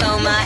time I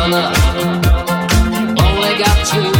gonna only got two.